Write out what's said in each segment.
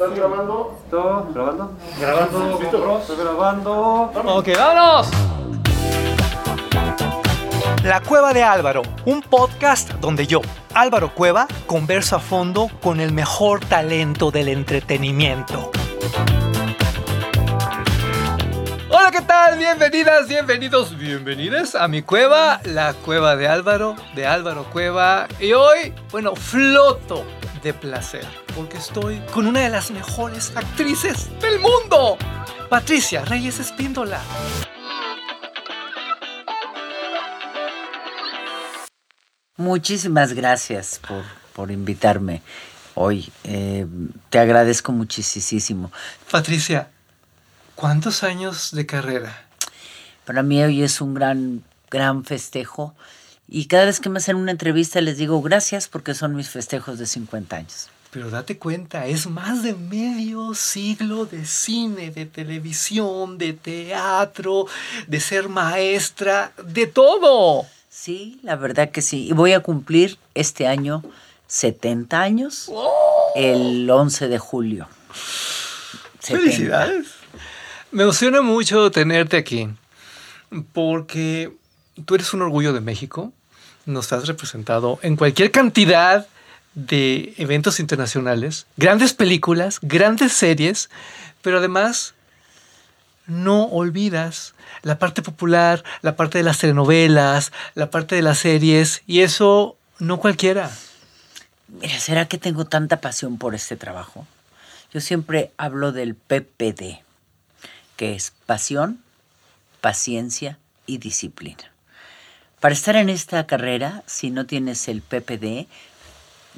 ¿Estás grabando? ¿Listo? ¿Grabando? Grabando. ¿Listo? Estoy grabando. Ok, vámonos. La Cueva de Álvaro, un podcast donde yo, Álvaro Cueva, converso a fondo con el mejor talento del entretenimiento. Hola, ¿qué tal? Bienvenidas, bienvenidos, bienvenidas a mi cueva, la cueva de Álvaro, de Álvaro Cueva. Y hoy, bueno, floto de placer, porque estoy con una de las mejores actrices del mundo, Patricia Reyes Espíndola. Muchísimas gracias por, por invitarme hoy. Eh, te agradezco muchísimo. Patricia, ¿cuántos años de carrera? Para mí hoy es un gran, gran festejo. Y cada vez que me hacen una entrevista les digo gracias porque son mis festejos de 50 años. Pero date cuenta, es más de medio siglo de cine, de televisión, de teatro, de ser maestra, de todo. Sí, la verdad que sí. Y voy a cumplir este año 70 años, ¡Oh! el 11 de julio. 70. Felicidades. Me emociona mucho tenerte aquí, porque tú eres un orgullo de México, nos has representado en cualquier cantidad de eventos internacionales, grandes películas, grandes series, pero además no olvidas la parte popular, la parte de las telenovelas, la parte de las series, y eso no cualquiera. Mira, ¿será que tengo tanta pasión por este trabajo? Yo siempre hablo del PPD, que es pasión, paciencia y disciplina. Para estar en esta carrera, si no tienes el PPD,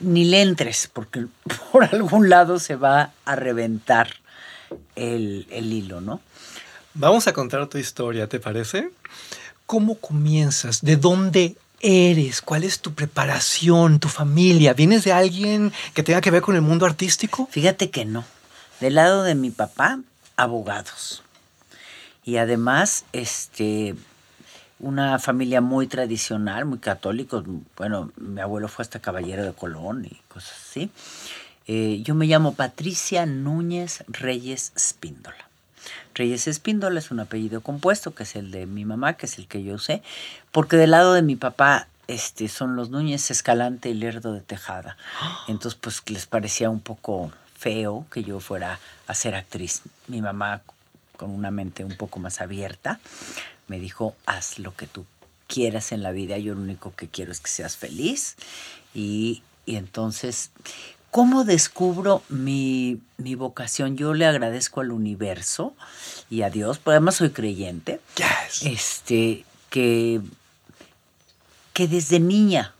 ni le entres, porque por algún lado se va a reventar el, el hilo, ¿no? Vamos a contar tu historia, ¿te parece? ¿Cómo comienzas? ¿De dónde eres? ¿Cuál es tu preparación, tu familia? ¿Vienes de alguien que tenga que ver con el mundo artístico? Fíjate que no. Del lado de mi papá, abogados. Y además, este, una familia muy tradicional, muy católico. Bueno, mi abuelo fue hasta caballero de Colón y cosas así. Eh, yo me llamo Patricia Núñez Reyes Espíndola. Reyes Espíndola es un apellido compuesto, que es el de mi mamá, que es el que yo usé, porque del lado de mi papá este, son los Núñez Escalante y Lerdo de Tejada. Entonces, pues les parecía un poco feo que yo fuera a ser actriz. Mi mamá, con una mente un poco más abierta, me dijo, haz lo que tú quieras en la vida, yo lo único que quiero es que seas feliz. Y, y entonces, ¿cómo descubro mi, mi, vocación? Yo le agradezco al universo y a Dios, porque además soy creyente, Yes. este, que, que desde niña,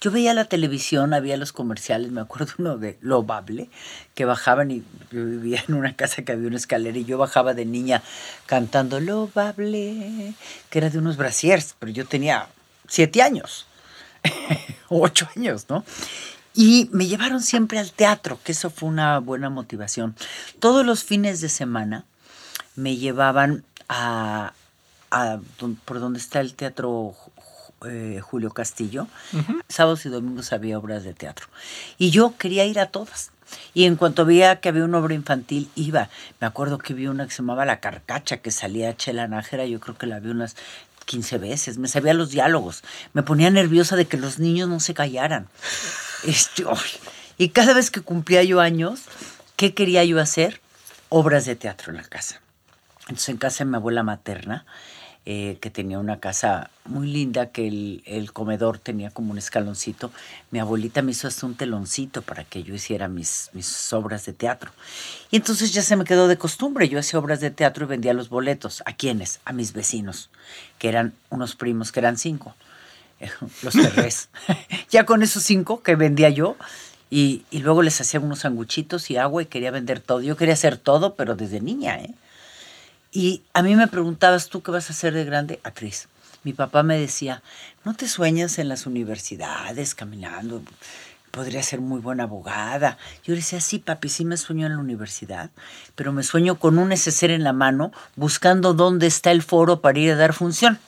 yo veía la televisión, había los comerciales, me acuerdo uno de Lobable, que bajaban y yo vivía en una casa que había una escalera y yo bajaba de niña cantando Lobable, que era de unos brasiers, pero yo tenía siete años, ocho años, ¿no? Y me llevaron siempre al teatro, que eso fue una buena motivación. Todos los fines de semana me llevaban a, a por donde está el teatro eh, Julio Castillo. Uh -huh. Sábados y domingos había obras de teatro. Y yo quería ir a todas. Y en cuanto veía que había una obra infantil, iba. Me acuerdo que vi una que se llamaba La Carcacha, que salía Chela Nájera. Yo creo que la vi unas 15 veces. Me sabía los diálogos. Me ponía nerviosa de que los niños no se callaran. Este, oh, y cada vez que cumplía yo años, ¿qué quería yo hacer? Obras de teatro en la casa. Entonces, en casa de mi abuela materna, eh, que tenía una casa muy linda, que el, comedor tenía como un escaloncito, mi abuelita me hizo hasta un teloncito para que yo hiciera mis, mis obras de teatro. Y entonces ya se me quedó de costumbre. Yo hacía obras de teatro y vendía los boletos. ¿A quiénes? A mis vecinos, que eran unos primos, que eran cinco los terrés. ya con esos cinco que vendía yo, y, y, luego les hacía unos sanguchitos y agua y quería vender todo. Yo quería hacer todo, pero desde niña, ¿eh? Y a mí me preguntabas, ¿tú qué vas a hacer de grande? Actriz. Mi papá me decía, ¿no te sueñas en las universidades caminando? Podría ser muy buena abogada. Yo le decía, sí, papi, sí me sueño en la universidad, pero me sueño con un neceser en la mano buscando dónde está el foro para ir a dar función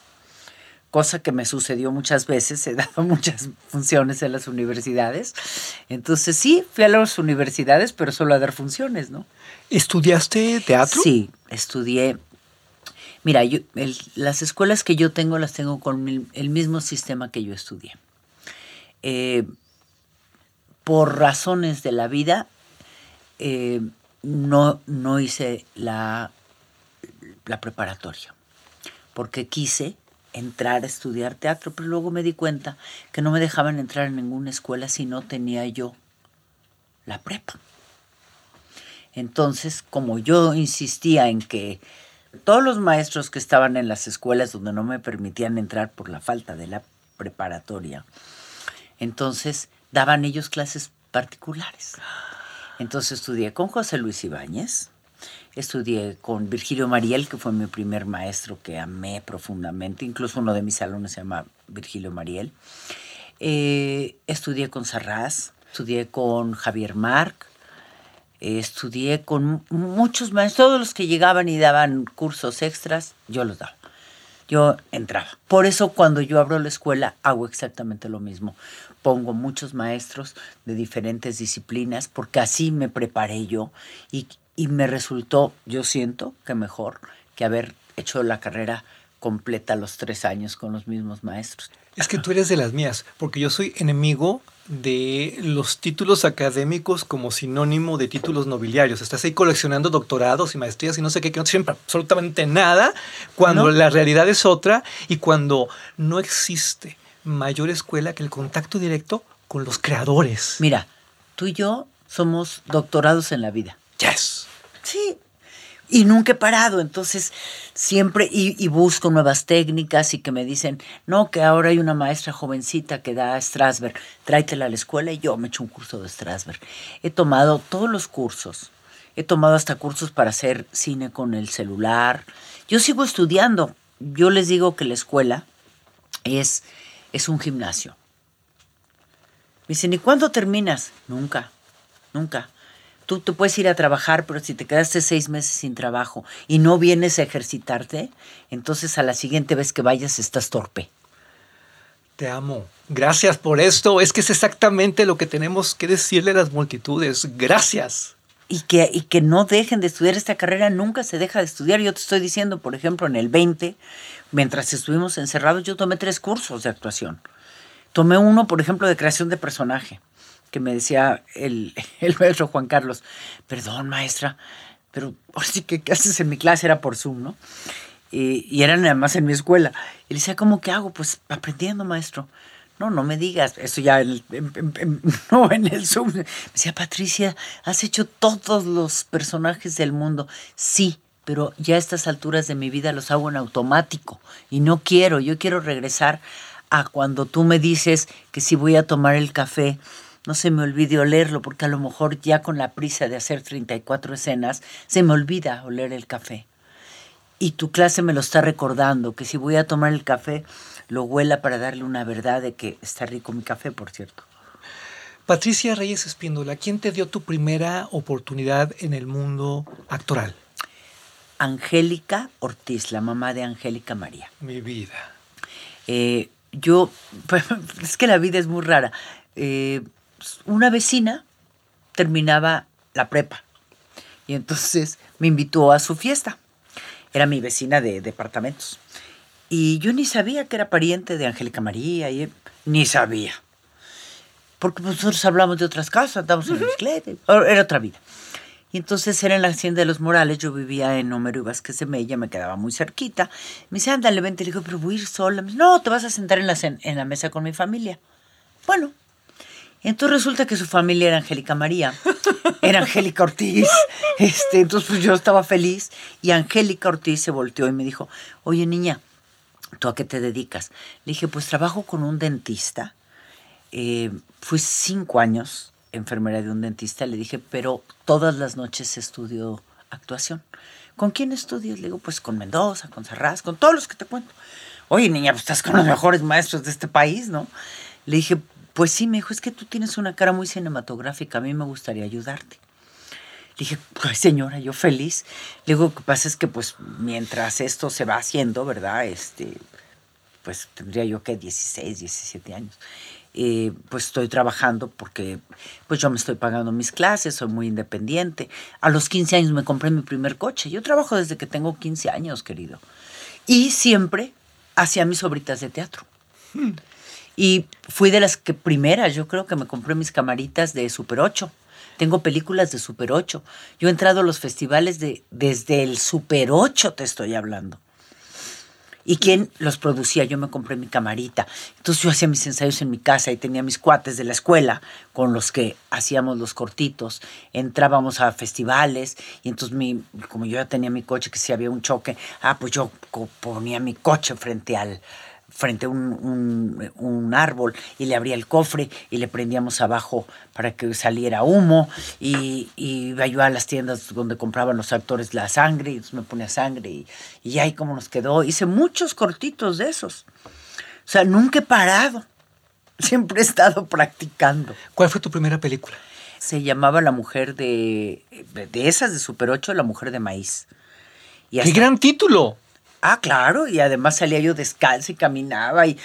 cosa que me sucedió muchas veces, he dado muchas funciones en las universidades. Entonces sí, fui a las universidades, pero solo a dar funciones, ¿no? ¿Estudiaste teatro? Sí, estudié. Mira, yo, el- las escuelas que yo tengo las tengo con el, el mismo sistema que yo estudié. Eh, por razones de la vida, eh, no, no hice la, la preparatoria, porque quise entrar a estudiar teatro, pero luego me di cuenta que no me dejaban entrar en ninguna escuela si no tenía yo la prepa. Entonces, como yo insistía en que todos los maestros que estaban en las escuelas donde no me permitían entrar por la falta de la preparatoria, entonces daban ellos clases particulares. Entonces estudié con José Luis Ibáñez, estudié con Virgilio Mariel, que fue mi primer maestro que amé profundamente, incluso uno de mis salones se llama Virgilio Mariel. Eh, estudié con Sarraz, estudié con Javier Marc, eh, estudié con muchos maestros, todos los que llegaban y daban cursos extras, yo los daba. Yo entraba. Por eso cuando yo abro la escuela hago exactamente lo mismo. Pongo muchos maestros de diferentes disciplinas porque así me preparé yo y, y me resultó, yo siento que mejor que haber hecho la carrera completa los tres años con los mismos maestros. Es que tú eres de las mías, porque yo soy enemigo de los títulos académicos como sinónimo de títulos nobiliarios. Estás ahí coleccionando doctorados y maestrías y no sé qué, que no sirven absolutamente nada, cuando No. la realidad es otra y cuando no existe mayor escuela que el contacto directo con los creadores. Mira, tú y yo somos doctorados en la vida. Yes. Sí. Y nunca he parado, entonces siempre, y, busco nuevas técnicas y que me dicen, no, que ahora hay una maestra jovencita que da Strasberg, tráetela a la escuela y yo me echo un curso de Strasberg. He tomado todos los cursos, he tomado hasta cursos para hacer cine con el celular. Yo sigo estudiando, yo les digo que la escuela es, es un gimnasio. Me dicen, ¿y cuándo terminas? Nunca, nunca. Tú te puedes ir a trabajar, pero si te quedaste seis meses sin trabajo y no vienes a ejercitarte, entonces a la siguiente vez que vayas estás torpe. Te amo. Gracias por esto. Es que es exactamente lo que tenemos que decirle a las multitudes. Gracias. Y que, y que no dejen de estudiar esta carrera, nunca se deja de estudiar. Yo te estoy diciendo, por ejemplo, en el 20, mientras estuvimos encerrados, yo tomé tres cursos de actuación. Tomé uno, por ejemplo, de creación de personaje, que me decía el, el maestro Juan Carlos, perdón, maestra, pero ahora sí que ¿qué haces en mi clase? Era por Zoom, ¿no? Y, y eran además en mi escuela. Y le decía, ¿cómo que hago? Pues aprendiendo, maestro. No, no me digas, eso ya en, en- en- no en el Zoom. Me decía, Patricia, has hecho todos los personajes del mundo. Sí, pero ya a estas alturas de mi vida los hago en automático y no quiero, yo quiero regresar a cuando tú me dices que si voy a tomar el café, no se me olvide olerlo, porque a lo mejor ya con la prisa de hacer 34 escenas, se me olvida oler el café. Y tu clase me lo está recordando, que si voy a tomar el café, lo huela para darle una verdad de que está rico mi café, por cierto. Patricia Reyes Espíndola, ¿quién te dio tu primera oportunidad en el mundo actoral? Angélica Ortiz, la mamá de Angélica María. Mi vida. Eh, yo, pues, es que la vida es muy rara. Eh, una vecina terminaba la prepa y entonces me invitó a su fiesta. Era mi vecina de departamentos. Y yo ni sabía que era pariente de Angélica María, y ni sabía. Porque pues, nosotros hablamos de otras casas, andábamos en bicicleta, era otra vida. Y entonces era en la hacienda de los Morales, yo vivía en Homero y Vázquez de Mella, me quedaba muy cerquita. Me dice, ándale, vente. Le digo, pero voy a ir sola. Me dice, no, te vas a sentar en la, en la mesa con mi familia. Bueno, entonces resulta que su familia era Angélica María, era Angélica Ortiz. Este, entonces pues yo estaba feliz y Angélica Ortiz se volteó y me dijo, oye niña, ¿tú a qué te dedicas? Le dije, pues trabajo con un dentista. Eh, fui cinco años enfermera de un dentista. Le dije, pero todas las noches estudio actuación. ¿Con quién estudias? Le digo, pues con Mendoza, con Serraz, con todos los que te cuento. Oye, niña, pues estás con los mejores maestros de este país, ¿no? Le dije, pues sí, me dijo, es que tú tienes una cara muy cinematográfica, a mí me gustaría ayudarte. Le dije, pues señora, yo feliz. Le digo, lo que pasa es que pues mientras esto se va haciendo, ¿verdad? Este, pues tendría yo que 16, 17 años. Eh, pues estoy trabajando porque pues yo me estoy pagando mis clases, soy muy independiente. A los 15 años me compré mi primer coche. Yo trabajo desde que tengo 15 años, querido. Y siempre hacía mis obritas de teatro. Y fui de las que primeras, yo creo que me compré mis camaritas de Super 8. Tengo películas de Super 8. Yo he entrado a los festivales de, desde el Super 8, te estoy hablando. ¿Y quién los producía? Yo me compré mi camarita. Entonces yo hacía mis ensayos en mi casa y tenía mis cuates de la escuela con los que hacíamos los cortitos. Entrábamos a festivales y entonces mi, como yo ya tenía mi coche, que si había un choque, ah, pues yo ponía mi coche frente al frente a un, un- un árbol y le abría el cofre y le prendíamos abajo para que saliera humo y, y iba yo a las tiendas donde compraban los actores la sangre y me ponía sangre y, y ahí como nos quedó. Hice muchos cortitos de esos. O sea, nunca he parado. Siempre he estado practicando. ¿Cuál fue tu primera película? Se llamaba La Mujer de... De esas de Super 8, La Mujer de Maíz. Y ¡Qué gran título! Ah, claro, y además salía yo descalza y caminaba y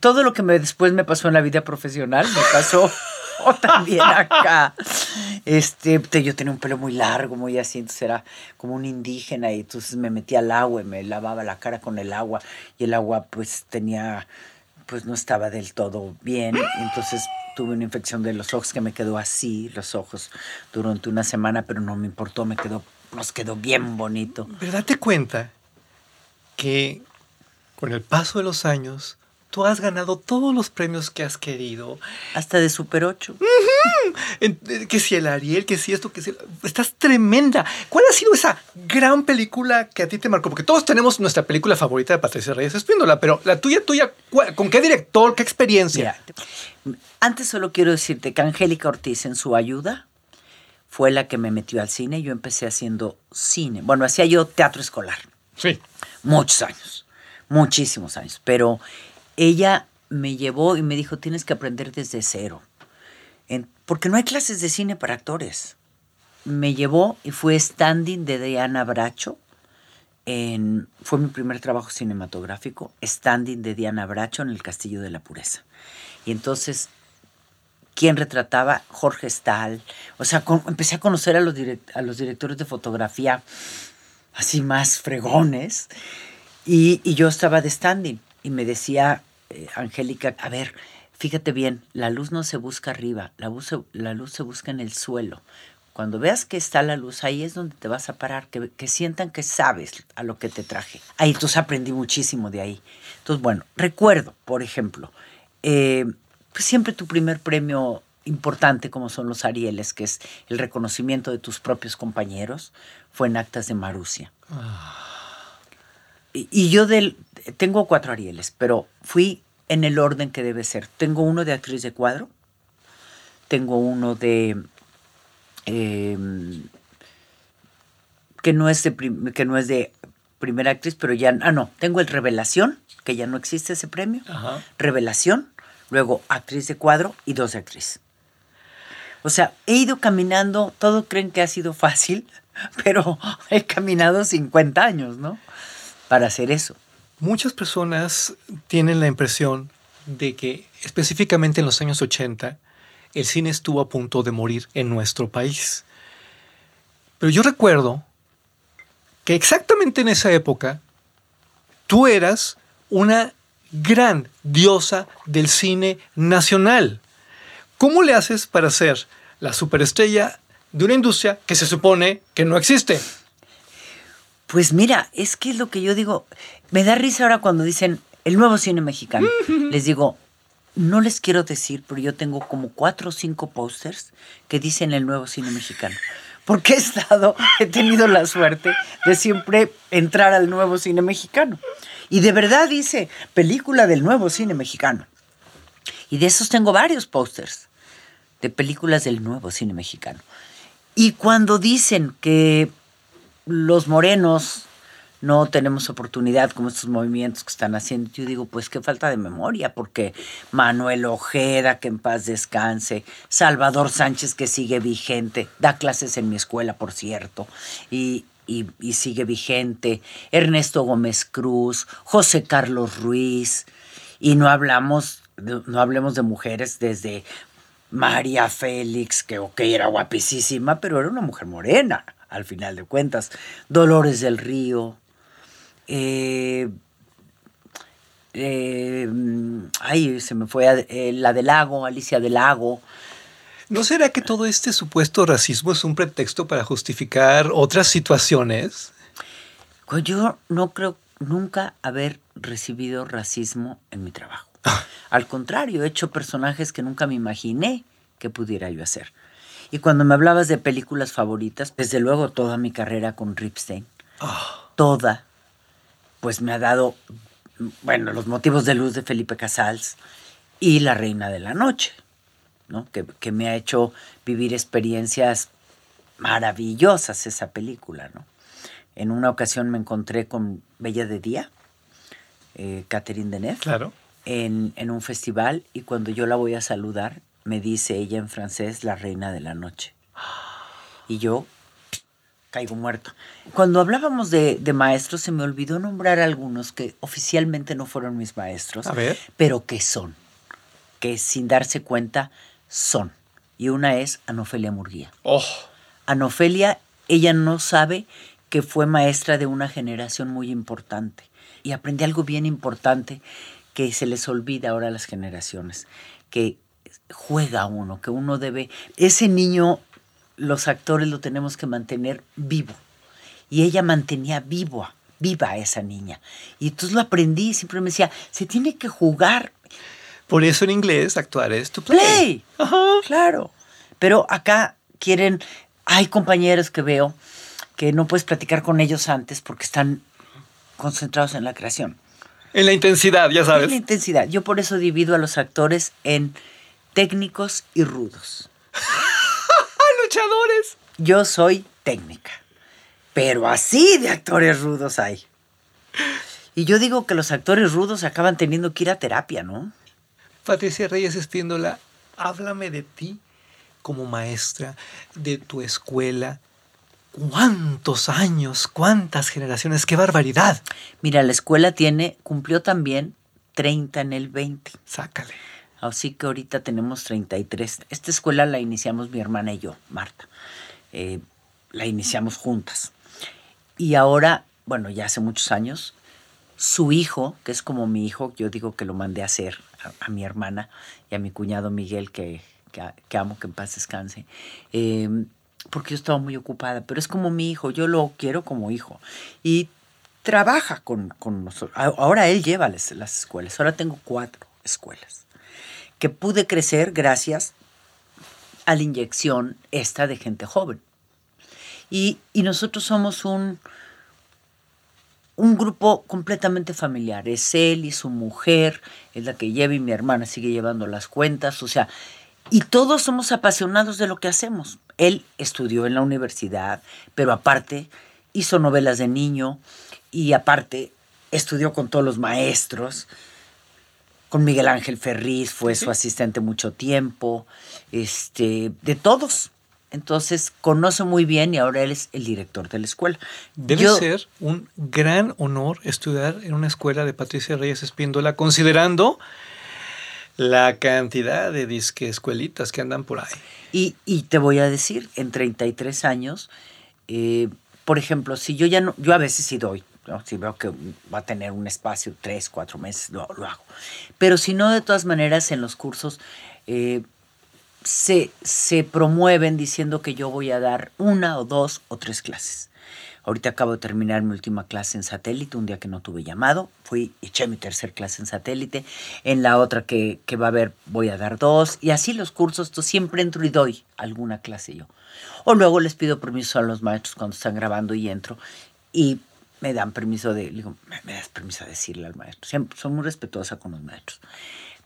todo lo que me, después me pasó en la vida profesional me pasó también acá. Este, te- yo tenía un pelo muy largo, muy así, entonces era como un indígena y entonces me metía al agua y me lavaba la cara con el agua y el agua pues tenía, pues no estaba del todo bien, entonces tuve una infección de los ojos que me quedó así, los ojos durante una semana, pero no me importó, me quedó, nos quedó bien bonito. Pero date cuenta que con el paso de los años, tú has ganado todos los premios que has querido. Hasta de Super 8. En- eh, Que si el Ariel, que si esto, que si... Estás tremenda. ¿Cuál ha sido esa gran película que a ti te marcó? Porque todos tenemos nuestra película favorita de Patricia Reyes Espíndola, pero la tuya, tuya, ¿cuál- ¿con qué director, qué experiencia? Mira, antes solo quiero decirte que Angélica Ortiz en su ayuda fue la que me metió al cine. Yo empecé haciendo cine. Bueno, hacía yo teatro escolar. Sí. Muchos años. Muchísimos años. Pero ella me llevó y me dijo, tienes que aprender desde cero. En- porque no hay clases de cine para actores. Me llevó y fue standing de Diana Bracho. En, fue mi primer trabajo cinematográfico, standing de Diana Bracho en el Castillo de la Pureza. Y entonces, ¿quién retrataba? Jorge Stahl. O sea, con- empecé a conocer a los, direct- a los directores de fotografía así más fregones. Y, y yo estaba de standing y me decía eh, Angélica, a ver, fíjate bien, la luz no se busca arriba, la, luz se- la luz se busca en el suelo. Cuando veas que está la luz, ahí es donde te vas a parar, que, que sientan que sabes a lo que te traje. Ahí entonces aprendí muchísimo de ahí. Entonces, bueno, recuerdo, por ejemplo, eh, pues siempre tu primer premio importante, como son los Arieles, que es el reconocimiento de tus propios compañeros, fue en Actas de Marusia. Y, y yo del, tengo cuatro Arieles, pero fui en el orden que debe ser. Tengo uno de actriz de cuadro, tengo uno de eh, que no es de prim- que no es de primera actriz, pero ya ah no, tengo el Revelación, que ya no existe ese premio. Ajá. Revelación, luego actriz de cuadro y dos de actriz. O sea, he ido caminando, todos creen que ha sido fácil, pero he caminado 50 años, ¿no? Para hacer eso. Muchas personas tienen la impresión de que específicamente en los años 80 el cine estuvo a punto de morir en nuestro país. Pero yo recuerdo que exactamente en esa época tú eras una gran diosa del cine nacional. ¿Cómo le haces para ser la superestrella de una industria que se supone que no existe? Pues mira, es que es lo que yo digo. Me da risa ahora cuando dicen el nuevo cine mexicano. Les digo, no les quiero decir, pero yo tengo como cuatro o cinco pósters que dicen el nuevo cine mexicano. Porque he estado, he tenido la suerte de siempre entrar al nuevo cine mexicano. Y de verdad dice película del nuevo cine mexicano. Y de esos tengo varios pósters de películas del nuevo cine mexicano. Y cuando dicen que los morenos no tenemos oportunidad como estos movimientos que están haciendo. Yo digo, pues qué falta de memoria, porque Manuel Ojeda, que en paz descanse, Salvador Sánchez, que sigue vigente, da clases en mi escuela, por cierto, y, y, sigue vigente, Ernesto Gómez Cruz, José Carlos Ruiz, y no hablamos, no hablemos de mujeres desde María Félix, que ok, era guapísima, pero era una mujer morena, al final de cuentas, Dolores del Río, eh, eh, ay, se me fue eh, la del lago, Alicia del Lago. ¿No será que todo este supuesto racismo es un pretexto para justificar otras situaciones? Pues yo no creo nunca haber recibido racismo en mi trabajo. Al contrario, he hecho personajes que nunca me imaginé que pudiera yo hacer. Y cuando me hablabas de películas favoritas, desde luego toda mi carrera con Ripstein, toda, pues me ha dado, bueno, los motivos de luz de Felipe Casals y La Reina de la Noche, ¿no? Que, que me ha hecho vivir experiencias maravillosas esa película, ¿no? En una ocasión me encontré con Bella de Día, eh, Catherine Deneuve, Claro. en, en un festival y cuando yo la voy a saludar, me dice ella en francés, la reina de la noche. Y yo caigo muerto. Cuando hablábamos de, de maestros, se me olvidó nombrar algunos que oficialmente no fueron mis maestros, A ver. pero que son, que sin darse cuenta son. Y una es Anofelia Murguía. Oh, Anofelia, ella no sabe que fue maestra de una generación muy importante. Y aprendí algo bien importante que se les olvida ahora a las generaciones, que juega uno, que uno debe... Ese niño, los actores lo tenemos que mantener vivo. Y ella mantenía vivo, viva a esa niña. Y entonces lo aprendí siempre me decía, se tiene que jugar. Por eso en inglés actuar es to play. Play. Ajá. Claro. Pero acá quieren, hay compañeros que veo que no puedes platicar con ellos antes porque están concentrados en la creación. En la intensidad, ya Es sabes. la intensidad. Yo por eso divido a los actores en técnicos y rudos. ¡Ah, luchadores! Yo soy técnica, pero así de actores rudos hay. Y yo digo que los actores rudos acaban teniendo que ir a terapia, ¿no? Patricia Reyes Espíndola, háblame de ti como maestra, de tu escuela. ¿Cuántos años? ¿Cuántas generaciones? ¡Qué barbaridad! Mira, la escuela tiene, cumplió también 30 en el 20. Sácale. Así que ahorita tenemos 33. Esta escuela la iniciamos mi hermana y yo, Marta. Eh, la iniciamos juntas. Y ahora, bueno, ya hace muchos años, su hijo, que es como mi hijo, yo digo que lo mandé a hacer a, mi hermana y a mi cuñado Miguel, que, que, amo que en paz descanse, eh, porque yo estaba muy ocupada, pero es como mi hijo, yo lo quiero como hijo. Y trabaja con, con nosotros. Ahora él lleva las, las escuelas, ahora tengo cuatro escuelas que pude crecer gracias a la inyección esta de gente joven. Y, y nosotros somos un, un grupo completamente familiar. Es él y su mujer, es la que lleva y mi hermana sigue llevando las cuentas. O sea, y todos somos apasionados de lo que hacemos. Él estudió en la universidad, pero aparte hizo novelas de niño y aparte estudió con todos los maestros. Con Miguel Ángel Ferriz fue su asistente mucho tiempo, este, de todos. Entonces conoce muy bien y ahora él es el director de la escuela. Debe Yo- ser un gran honor estudiar en una escuela de Patricia Reyes Espíndola, considerando la cantidad de disque escuelitas que andan por ahí. Y, y te voy a decir, en 33 años, eh, por ejemplo, si yo ya no, yo a veces sí doy, ¿no? si veo que va a tener un espacio, tres, cuatro meses, lo, lo hago. Pero si no, de todas maneras, en los cursos eh, se, se promueven diciendo que yo voy a dar una o dos o tres clases. Ahorita acabo de terminar mi última clase en satélite, un día que no tuve llamado. Fui, eché mi tercer clase en satélite. En la otra que, que va a haber, voy a dar dos. Y así los cursos, tú siempre entro y doy alguna clase yo. O luego les pido permiso a los maestros cuando están grabando y entro. Y me dan permiso de, digo, me das permiso de decirle al maestro. Siempre, soy muy respetuosa con los maestros.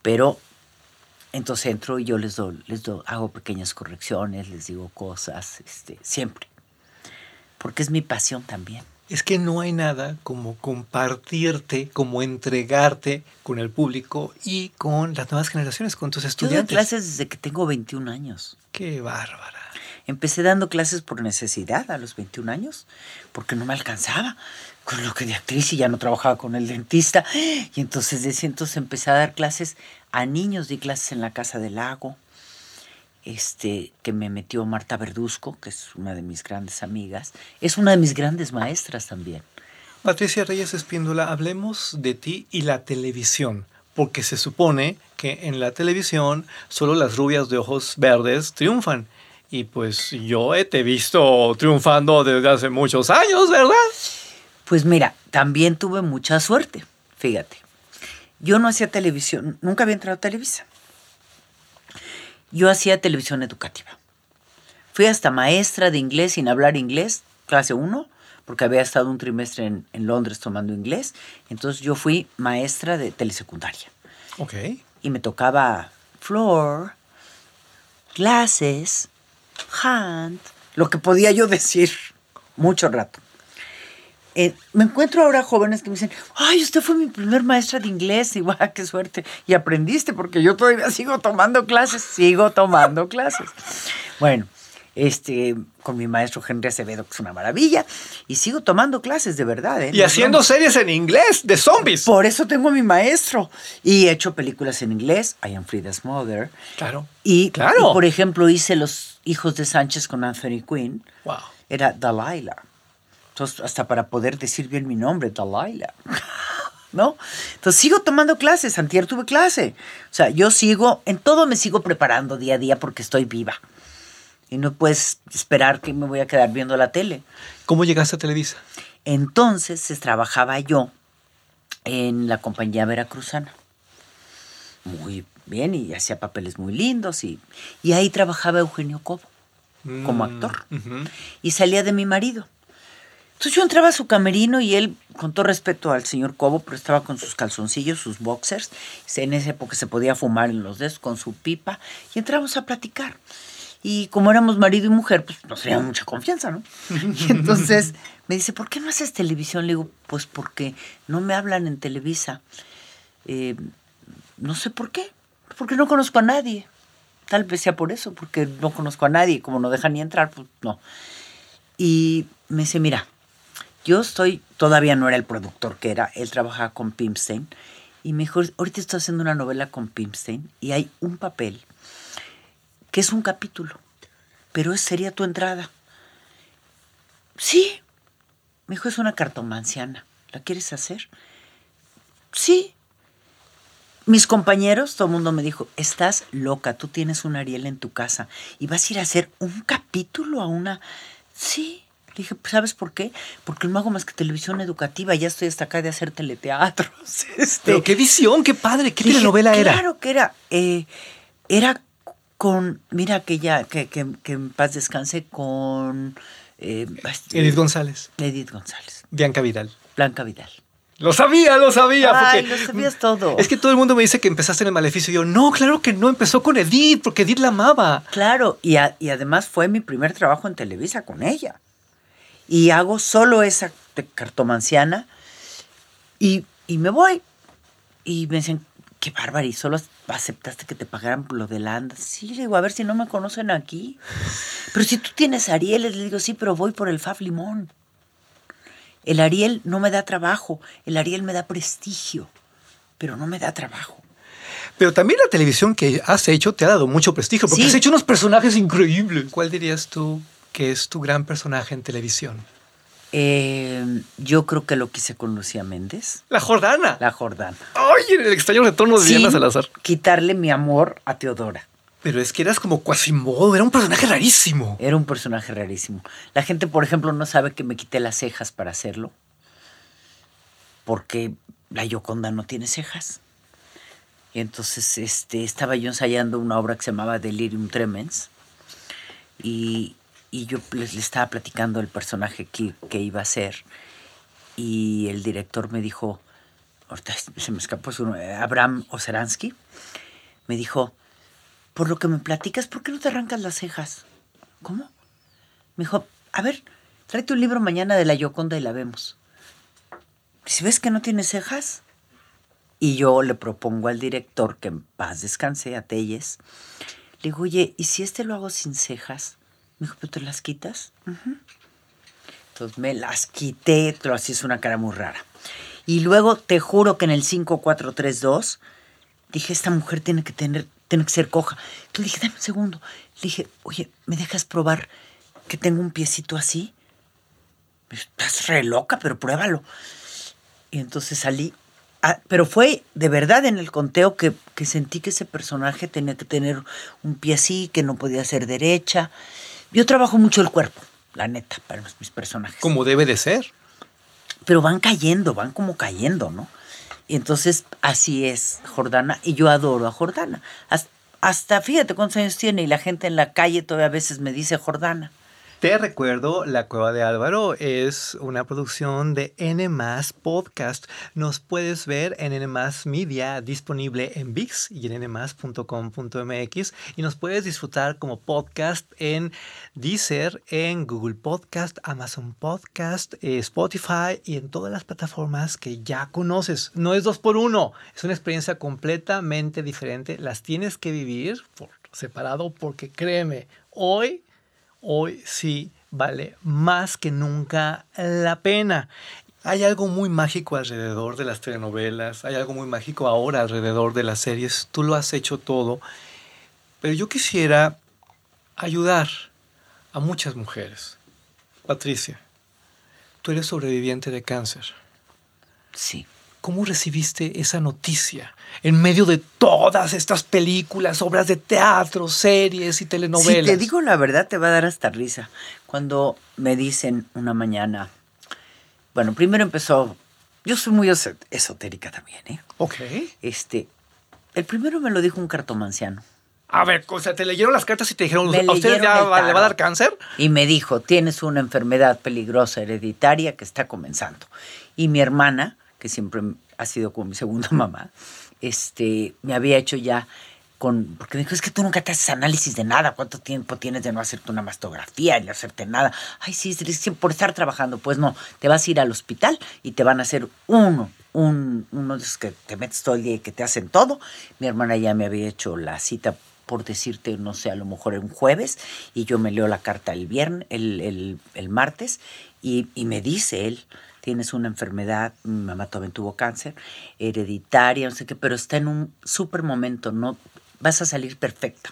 Pero entonces entro y yo les doy, les doy, hago pequeñas correcciones, les digo cosas, este, siempre. Porque es mi pasión también. Es que no hay nada como compartirte, como entregarte con el público y con las nuevas generaciones, con tus Yo doy estudiantes. clases desde que tengo 21 años. Qué bárbara. Empecé dando clases por necesidad a los 21 años, porque no me alcanzaba con lo que de actriz y ya no trabajaba con el dentista. Y entonces desde entonces empecé a dar clases a niños, di clases en la Casa del Lago, este, que me metió Marta Verduzco, que es una de mis grandes amigas. Es una de mis grandes maestras también. Patricia Reyes Espíndola, hablemos de ti y la televisión, porque se supone que en la televisión solo las rubias de ojos verdes triunfan. Y pues yo te he visto triunfando desde hace muchos años, ¿verdad? Pues mira, también tuve mucha suerte, fíjate. Yo no hacía televisión, nunca había entrado a Televisa. Yo hacía televisión educativa. Fui hasta maestra de inglés sin hablar inglés, clase 1, porque había estado un trimestre en, en Londres tomando inglés. Entonces yo fui maestra de telesecundaria. Ok. Y me tocaba floor, clases, hand, lo que podía yo decir mucho rato. Eh, me encuentro ahora jóvenes que me dicen, ay, usted fue mi primer maestra de inglés, igual, qué suerte. Y aprendiste, porque yo todavía sigo tomando clases, sigo tomando clases. Bueno, este, con mi maestro Henry Acevedo, que es una maravilla, y sigo tomando clases de verdad. ¿eh? Y haciendo series en inglés de zombies. Por eso tengo a mi maestro. Y he hecho películas en inglés, I Am Frida's Mother. Claro. Y, Claro. y, por ejemplo, hice Los Hijos de Sánchez con Anthony Quinn. Wow. Era Delilah. Entonces, hasta para poder decir bien mi nombre, Delilah. ¿No? Entonces, sigo tomando clases. Antier tuve clase. O sea, yo sigo, en todo me sigo preparando día a día porque estoy viva. Y no puedes esperar que me voy a quedar viendo la tele. ¿Cómo llegaste a Televisa? Entonces, se trabajaba yo en la compañía veracruzana. Muy bien, y hacía papeles muy lindos. Y, y ahí trabajaba Eugenio Cobo como Mm, actor. Y salía de mi marido. Entonces yo entraba a su camerino y él, con todo respeto al señor Cobo, pero estaba con sus calzoncillos, sus boxers. En esa época se podía fumar en los dedos con su pipa. Y entramos a platicar. Y como éramos marido y mujer, pues nos teníamos mucha confianza, ¿no? Y entonces me dice, ¿por qué no haces televisión? Le digo, pues porque no me hablan en Televisa. Eh, no sé por qué. Porque no conozco a nadie. Tal vez sea por eso, porque no conozco a nadie. Como no dejan ni entrar, pues no. Y me dice, mira, yo estoy, todavía no era el productor que era, él trabajaba con Pimstein. Y me dijo, ahorita estoy haciendo una novela con Pimstein y hay un papel que es un capítulo, pero sería tu entrada. Sí. Me dijo, es una cartomanciana. ¿La quieres hacer? Sí. Mis compañeros, todo el mundo me dijo, estás loca, tú tienes un Ariel en tu casa y vas a ir a hacer un capítulo a una... Sí. Dije, "Pues, ¿sabes por qué? Porque no hago más que televisión educativa, ya estoy hasta acá de hacer teleteatros. Este, Pero qué visión, qué padre, qué Dije, telenovela era. Claro que era. eh, era con, mira que ya, que, que, que en paz descanse, con eh, este, Edith González, Edith González, Bianca Vidal. Blanca Vidal. Lo sabía, lo sabía. Ay, lo sabías todo. Es que todo el mundo me dice que empezaste en el maleficio. Y yo, no, claro que no, empezó con Edith, porque Edith la amaba. Claro, y, a- y además fue mi primer trabajo en Televisa con ella. Y hago solo esa de cartomanciana y, y me voy. Y me dicen, qué bárbaro, y solo aceptaste que te pagaran por lo de la anda. Sí, le digo, a ver si no me conocen aquí. Pero si tú tienes Arieles, le digo, sí, pero voy por el Fab Limón. El Ariel no me da trabajo, el Ariel me da prestigio, pero no me da trabajo. Pero también la televisión que has hecho te ha dado mucho prestigio, porque Sí. has hecho unos personajes increíbles. ¿Cuál dirías tú que es tu gran personaje en televisión? Eh, yo creo que lo quise con Lucía Méndez, La Jordana. la Jordana. Ay, en el extraño retorno de Diana Sin Salazar. quitarle mi amor a Teodora. Pero es que eras como Quasimodo, era un personaje rarísimo. Era un personaje rarísimo. La gente, por ejemplo, no sabe que me quité las cejas para hacerlo. Porque la Yoconda no tiene cejas. Y entonces este, estaba yo ensayando una obra que se llamaba Delirium Tremens. Y, y yo les, le estaba platicando el personaje que, que iba a ser. Y el director me dijo, ahorita se me escapó su nombre, Abraham Oseransky, me dijo, por lo que me platicas, ¿por qué no te arrancas las cejas? ¿Cómo? Me dijo, a ver, tráete un libro mañana de la Yoconda y la vemos. Si ves que no tiene cejas, y yo le propongo al director que en paz descanse, a Telles, le digo, oye, ¿y si este lo hago sin cejas? Me dijo, ¿pero te las quitas? Entonces me las quité, pero así es una cara muy rara. Y luego te juro que en el 5432 dije, esta mujer tiene que tener, tiene que ser coja. Entonces le dije, dame un segundo. Le dije, oye, ¿me dejas probar que tengo un piecito así? Me dijo, Estás re loca, pero pruébalo. Y entonces salí. Ah, pero fue de verdad en el conteo que, que sentí que ese personaje tenía que tener un pie así, que no podía ser derecha. Yo trabajo mucho el cuerpo, la neta, para mis personajes. Como debe de ser. Pero van cayendo, van como cayendo, ¿no? Y entonces así es Jordana, y yo adoro a Jordana. Hasta, hasta fíjate cuántos años tiene, y la gente en la calle todavía a veces me dice Jordana. Te recuerdo, La Cueva de Álvaro es una producción de N Podcast. Nos puedes ver en N Media, disponible en VIX y en nmas.com.mx. Y nos puedes disfrutar como podcast en Deezer, en Google Podcast, Amazon Podcast, eh, Spotify y en todas las plataformas que ya conoces. No es dos por uno, es una experiencia completamente diferente. Las tienes que vivir por separado porque créeme, hoy hoy sí vale más que nunca la pena. Hay algo muy mágico alrededor de las telenovelas, hay algo muy mágico ahora alrededor de las series. Tú lo has hecho todo, pero yo quisiera ayudar a muchas mujeres. Patricia, tú eres sobreviviente de cáncer. Sí. ¿Cómo recibiste esa noticia en medio de todas estas películas, obras de teatro, series y telenovelas? Si te digo la verdad, te va a dar hasta risa. Cuando me dicen una mañana, bueno, primero empezó, yo soy muy eso- esotérica también, ¿eh? Ok. Este, el primero me lo dijo un cartomanciano. A ver, o sea, te leyeron las cartas y te dijeron, Me ¿a usted ya va- le va a dar cáncer? Y me dijo, tienes una enfermedad peligrosa hereditaria que está comenzando. Y mi hermana, que siempre ha sido como mi segunda mamá, este, me había hecho ya con, porque me dijo, es que tú nunca te haces análisis de nada, ¿cuánto tiempo tienes de no hacerte una mastografía y no hacerte nada? Ay, sí, sí, por estar trabajando, pues no, te vas a ir al hospital y te van a hacer uno, un, uno de esos que te metes todo el día y que te hacen todo. Mi hermana ya me había hecho la cita por decirte, no sé, a lo mejor un jueves, y yo me leo la carta el viernes, el, el- el martes, y, y me dice él, tienes una enfermedad, mi mamá también tuvo cáncer, hereditaria, no sé qué, pero está en un súper momento, no vas a salir perfecta.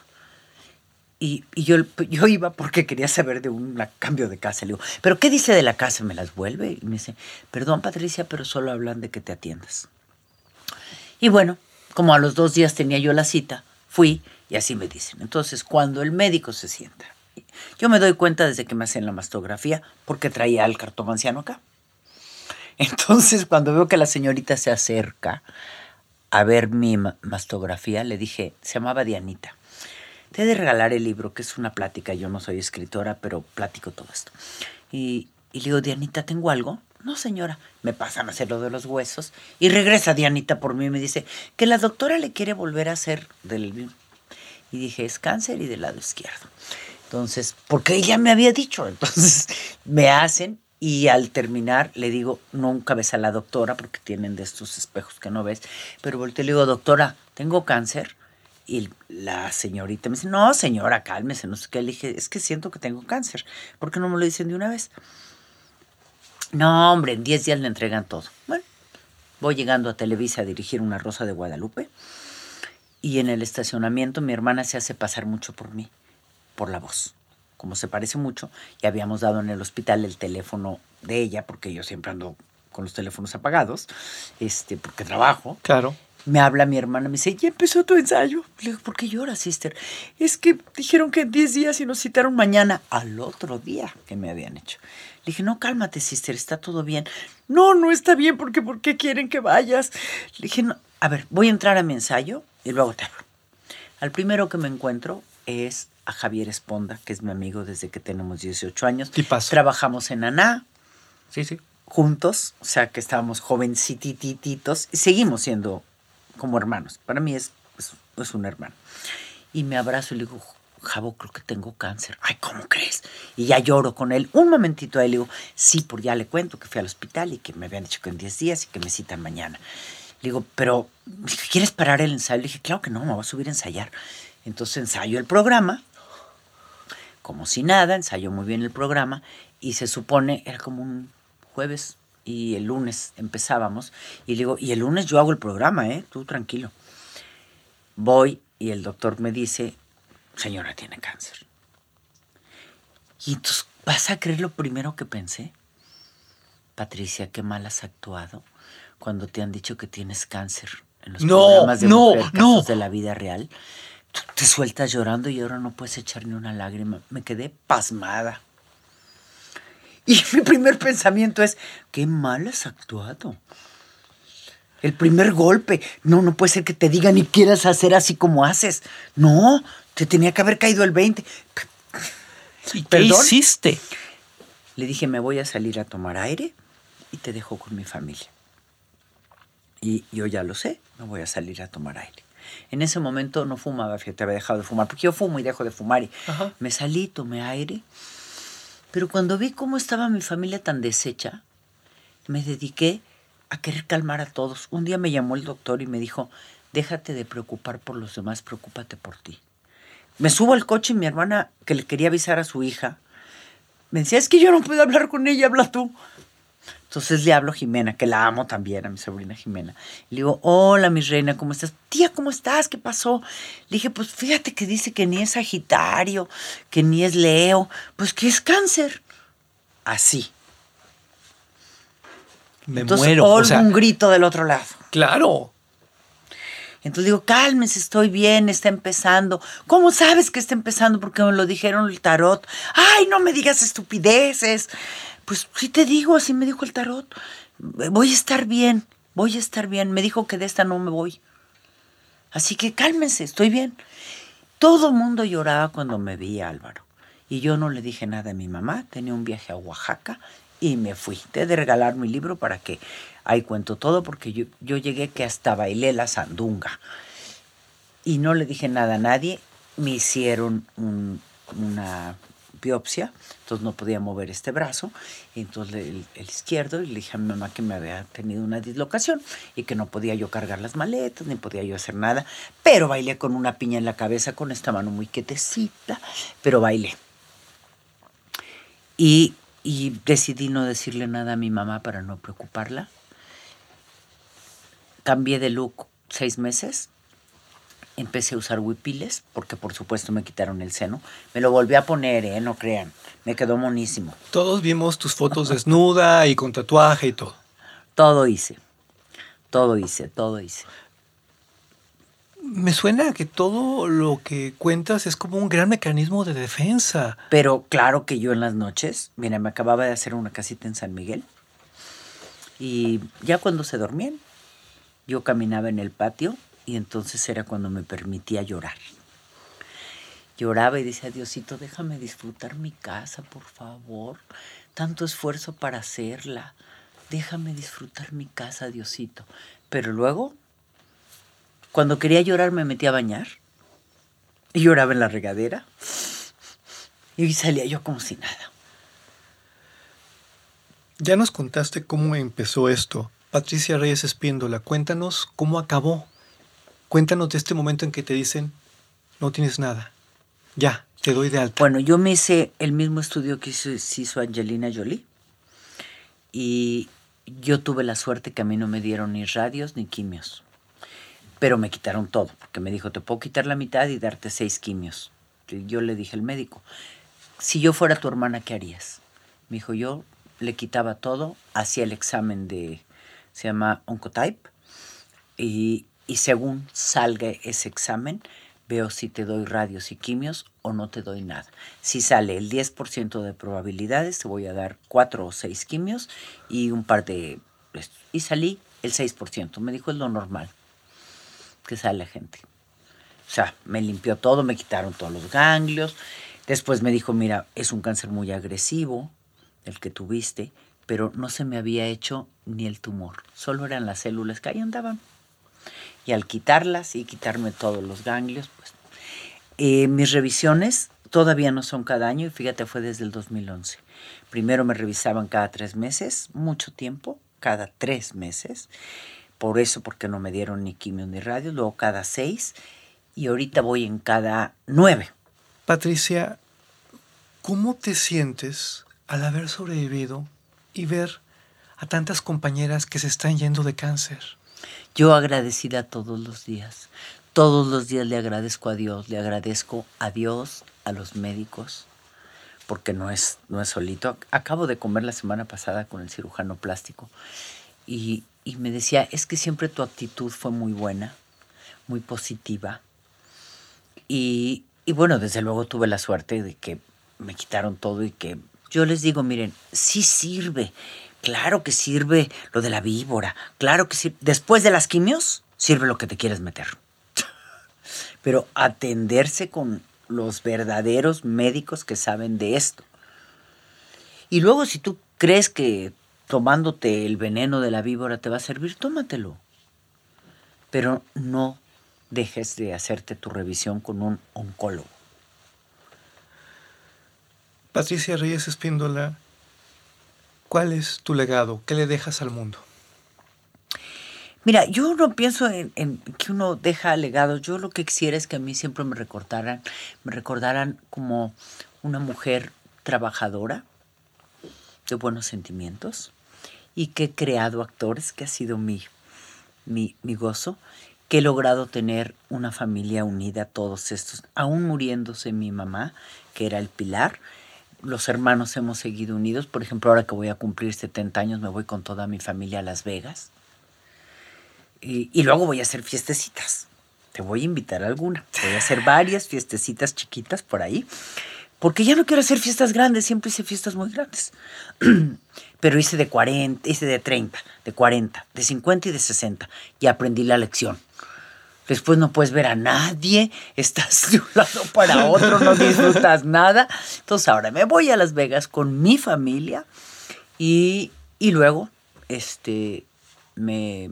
Y, y yo, yo iba porque quería saber de un cambio de casa. Le digo, ¿pero qué dice de la casa? ¿Me las vuelve? Y me dice, perdón Patricia, pero solo hablan de que te atiendas. Y bueno, como a los dos días tenía yo la cita, fui y así me dicen. Entonces, cuando el médico se sienta, yo me doy cuenta desde que me hacen la mastografía porque traía al cartomanciano acá. Entonces, cuando veo que la señorita se acerca a ver mi ma- mastografía, le dije, se llamaba Dianita. Te he de regalar el libro, que es una plática. Yo no soy escritora, pero platico todo esto. Y, y le digo, Dianita, ¿tengo algo? No, señora. Me pasan a hacer lo de los huesos. Y regresa Dianita por mí y me dice que la doctora le quiere volver a hacer del... Y dije, es cáncer y del lado izquierdo. Entonces, porque ella me había dicho. Entonces, me hacen y al terminar le digo, nunca ves a la doctora porque tienen de estos espejos que no ves. Pero volteo y le digo, doctora, tengo cáncer. Y la señorita me dice, no, señora, cálmese, no sé qué. Le dije, es que siento que tengo cáncer. ¿Por qué no me lo dicen de una vez? No, hombre, en 10 días le entregan todo. Bueno, voy llegando a Televisa a dirigir una Rosa de Guadalupe. Y en el estacionamiento mi hermana se hace pasar mucho por mí, por la voz. Como se parece mucho, ya habíamos dado en el hospital el teléfono de ella, porque yo siempre ando con los teléfonos apagados, este, porque trabajo. Claro. Me habla mi hermana, me dice, ya empezó tu ensayo. Le digo, ¿por qué lloras, sister? Es que dijeron que en 10 días y nos citaron mañana, al otro día que me habían hecho. Le dije, no, cálmate, sister, está todo bien. No, no está bien, porque ¿por qué quieren que vayas? Le dije, no, a ver, voy a entrar a mi ensayo y luego te hablo. Al primero que me encuentro es a Javier Esponda, que es mi amigo desde que tenemos 18 años. Tipazo. Trabajamos en ANA Sí, sí. juntos, o sea que estábamos jovencitititos y seguimos siendo como hermanos. Para mí es, es, es un hermano. Y me abrazo y le digo, Javo, creo que tengo cáncer. Ay, ¿cómo crees? Y ya lloro con él. Un momentito a él le digo, sí, por ya le cuento que fui al hospital y que me habían dicho que en 10 días y que me citan mañana. Le digo, pero ¿quieres parar el ensayo? Le dije, claro que no, me voy a subir a ensayar. Entonces ensayo el programa. como si nada, ensayó muy bien el programa y se supone, era como un jueves y el lunes empezábamos y le digo, y el lunes yo hago el programa, ¿eh? Tú tranquilo. Voy y el doctor me dice, señora tiene cáncer. Y entonces, ¿vas a creer lo primero que pensé? Patricia, qué mal has actuado cuando te han dicho que tienes cáncer en los No, programas de no, mujer, no. de la vida real. Tú te sueltas llorando y ahora no puedes echar ni una lágrima. Me quedé pasmada. Y mi primer pensamiento es, qué mal has actuado. El primer golpe. No, no puede ser que te digan y quieras hacer así como haces. No, te tenía que haber caído el 20. ¿Y qué ¿Perdón? hiciste? Le dije, me voy a salir a tomar aire y te dejo con mi familia. Y yo ya lo sé, me voy a salir a tomar aire. En ese momento no fumaba, fíjate, había dejado de fumar, porque yo fumo y dejo de fumar. Y Ajá. me salí, tomé aire. Pero cuando vi cómo estaba mi familia tan deshecha, me dediqué a querer calmar a todos. Un día me llamó el doctor y me dijo, déjate de preocupar por los demás, preocúpate por ti. Me subo al coche y mi hermana, que le quería avisar a su hija, me decía, es que yo no puedo hablar con ella, habla tú. Entonces le hablo a Jimena, que la amo también, a mi sobrina Jimena. Le digo, hola, mi reina, ¿cómo estás? Tía, ¿cómo estás? ¿Qué pasó? Le dije, pues fíjate que dice que ni es Sagitario, que ni es Leo, pues que es cáncer. Así. Me Entonces muero. O sea, un grito del otro lado. claro. Entonces digo, cálmese, estoy bien, está empezando. ¿Cómo sabes que está empezando? Porque me lo dijeron el tarot. Ay, no me digas estupideces. Pues sí te digo, así me dijo el tarot. Voy a estar bien, voy a estar bien. Me dijo que de esta no me voy. Así que cálmense, estoy bien. Todo el mundo lloraba cuando me veía Álvaro. Y yo no le dije nada a mi mamá. Tenía un viaje a Oaxaca y me fui. Te he de regalar mi libro para que ahí cuento todo, porque yo, yo llegué que hasta bailé la sandunga. Y no le dije nada a nadie. Me hicieron un- una biopsia, entonces no podía mover este brazo, entonces el, izquierdo, y le dije a mi mamá que me había tenido una dislocación y que no podía yo cargar las maletas, ni podía yo hacer nada, pero bailé con una piña en la cabeza, con esta mano muy quietecita, pero bailé. Y decidí no decirle nada a mi mamá para no preocuparla. Cambié de look seis meses. Empecé a usar huipiles, porque por supuesto me quitaron el seno. Me lo volví a poner, ¿eh? No crean. Me quedó monísimo. Todos vimos tus fotos desnuda y con tatuaje y todo. Todo hice. Todo hice, todo hice. Me suena que todo lo que cuentas es como un gran mecanismo de defensa. Pero claro que yo en las noches, mira, me acababa de hacer una casita en San Miguel. Y ya cuando se dormían, yo caminaba en el patio y entonces era cuando me permitía llorar. Lloraba y decía, Diosito, déjame disfrutar mi casa, por favor. Tanto esfuerzo para hacerla. Déjame disfrutar mi casa, Diosito. Pero luego, cuando quería llorar, me metía a bañar. Y lloraba en la regadera. Y salía yo como si nada. Ya nos contaste cómo empezó esto. Patricia Reyes Espíndola, cuéntanos cómo acabó. Cuéntanos de este momento en que te dicen, no tienes nada. Ya, te doy de alta. Bueno, yo me hice el mismo estudio que hizo, hizo Angelina Jolie. Y yo tuve la suerte que a mí no me dieron ni radios ni quimios. Pero me quitaron todo, porque me dijo, te puedo quitar la mitad y darte seis quimios. Yo le dije al médico, si yo fuera tu hermana, ¿qué harías? Me dijo, yo le quitaba todo, hacía el examen de, se llama Oncotype, y, y según salga ese examen, veo si te doy radios y quimios o no te doy nada. Si sale el 10% de probabilidades, te voy a dar cuatro o seis quimios y un par de... Y salí el 6%. Me dijo, es lo normal que sale la gente. O sea, me limpió todo, me quitaron todos los ganglios. Después me dijo, mira, es un cáncer muy agresivo, el que tuviste, pero no se me había hecho ni el tumor. Solo eran las células que ahí andaban. Y al quitarlas y quitarme todos los ganglios, pues... eh, mis revisiones todavía no son cada año y fíjate, fue desde el 2011. Primero me revisaban cada tres meses, mucho tiempo, cada tres meses. Por eso, porque no me dieron ni quimio ni radio, luego cada seis y ahorita voy en cada nueve. Patricia, ¿Cómo te sientes al haber sobrevivido y ver a tantas compañeras que se están yendo de cáncer? Yo agradecida todos los días. Todos los días le agradezco a Dios, le agradezco a Dios, a los médicos, porque no es, no es solito. Acabo de comer la semana pasada con el cirujano plástico y, y me decía, es que siempre tu actitud fue muy buena, muy positiva. Y, y bueno, desde luego tuve la suerte de que me quitaron todo y que yo les digo, miren, sí sirve, claro que sirve lo de la víbora, claro que sirve. Después de las quimios, sirve lo que te quieres meter. Pero atenderse con los verdaderos médicos que saben de esto. Y luego si tú crees que tomándote el veneno de la víbora te va a servir, tómatelo. Pero no dejes de hacerte tu revisión con un oncólogo. Patricia Reyes Espíndola, ¿cuál es tu legado? ¿Qué le dejas al mundo? Mira, yo no pienso en, que uno deja legados. Yo lo que quisiera es que a mí siempre me recordaran, me recordaran como una mujer trabajadora, de buenos sentimientos, y que he creado actores, que ha sido mi, mi, mi gozo, que he logrado tener una familia unida, todos estos, aún muriéndose mi mamá, que era el pilar, los hermanos hemos seguido unidos. Por ejemplo, ahora que voy a cumplir 70 años, me voy con toda mi familia a Las Vegas. Y, luego voy a hacer fiestecitas. Te voy a invitar a alguna. Voy a hacer varias fiestecitas chiquitas por ahí. Porque ya no quiero hacer fiestas grandes, siempre hice fiestas muy grandes. Pero hice de 40, hice de 30, de 40, de 50 y de 60. Y aprendí la lección. Después no puedes ver a nadie, estás de un lado para otro, no disfrutas nada. Entonces ahora me voy a Las Vegas con mi familia y, y luego este, me,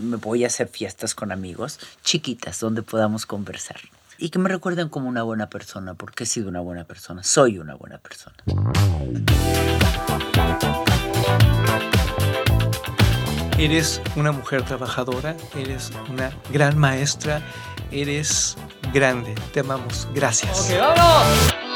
me voy a hacer fiestas con amigos chiquitas donde podamos conversar. Y que me recuerden como una buena persona, porque he sido una buena persona, soy una buena persona. Eres una mujer trabajadora, eres una gran maestra, eres grande. Te amamos. Gracias. Ok, vámonos.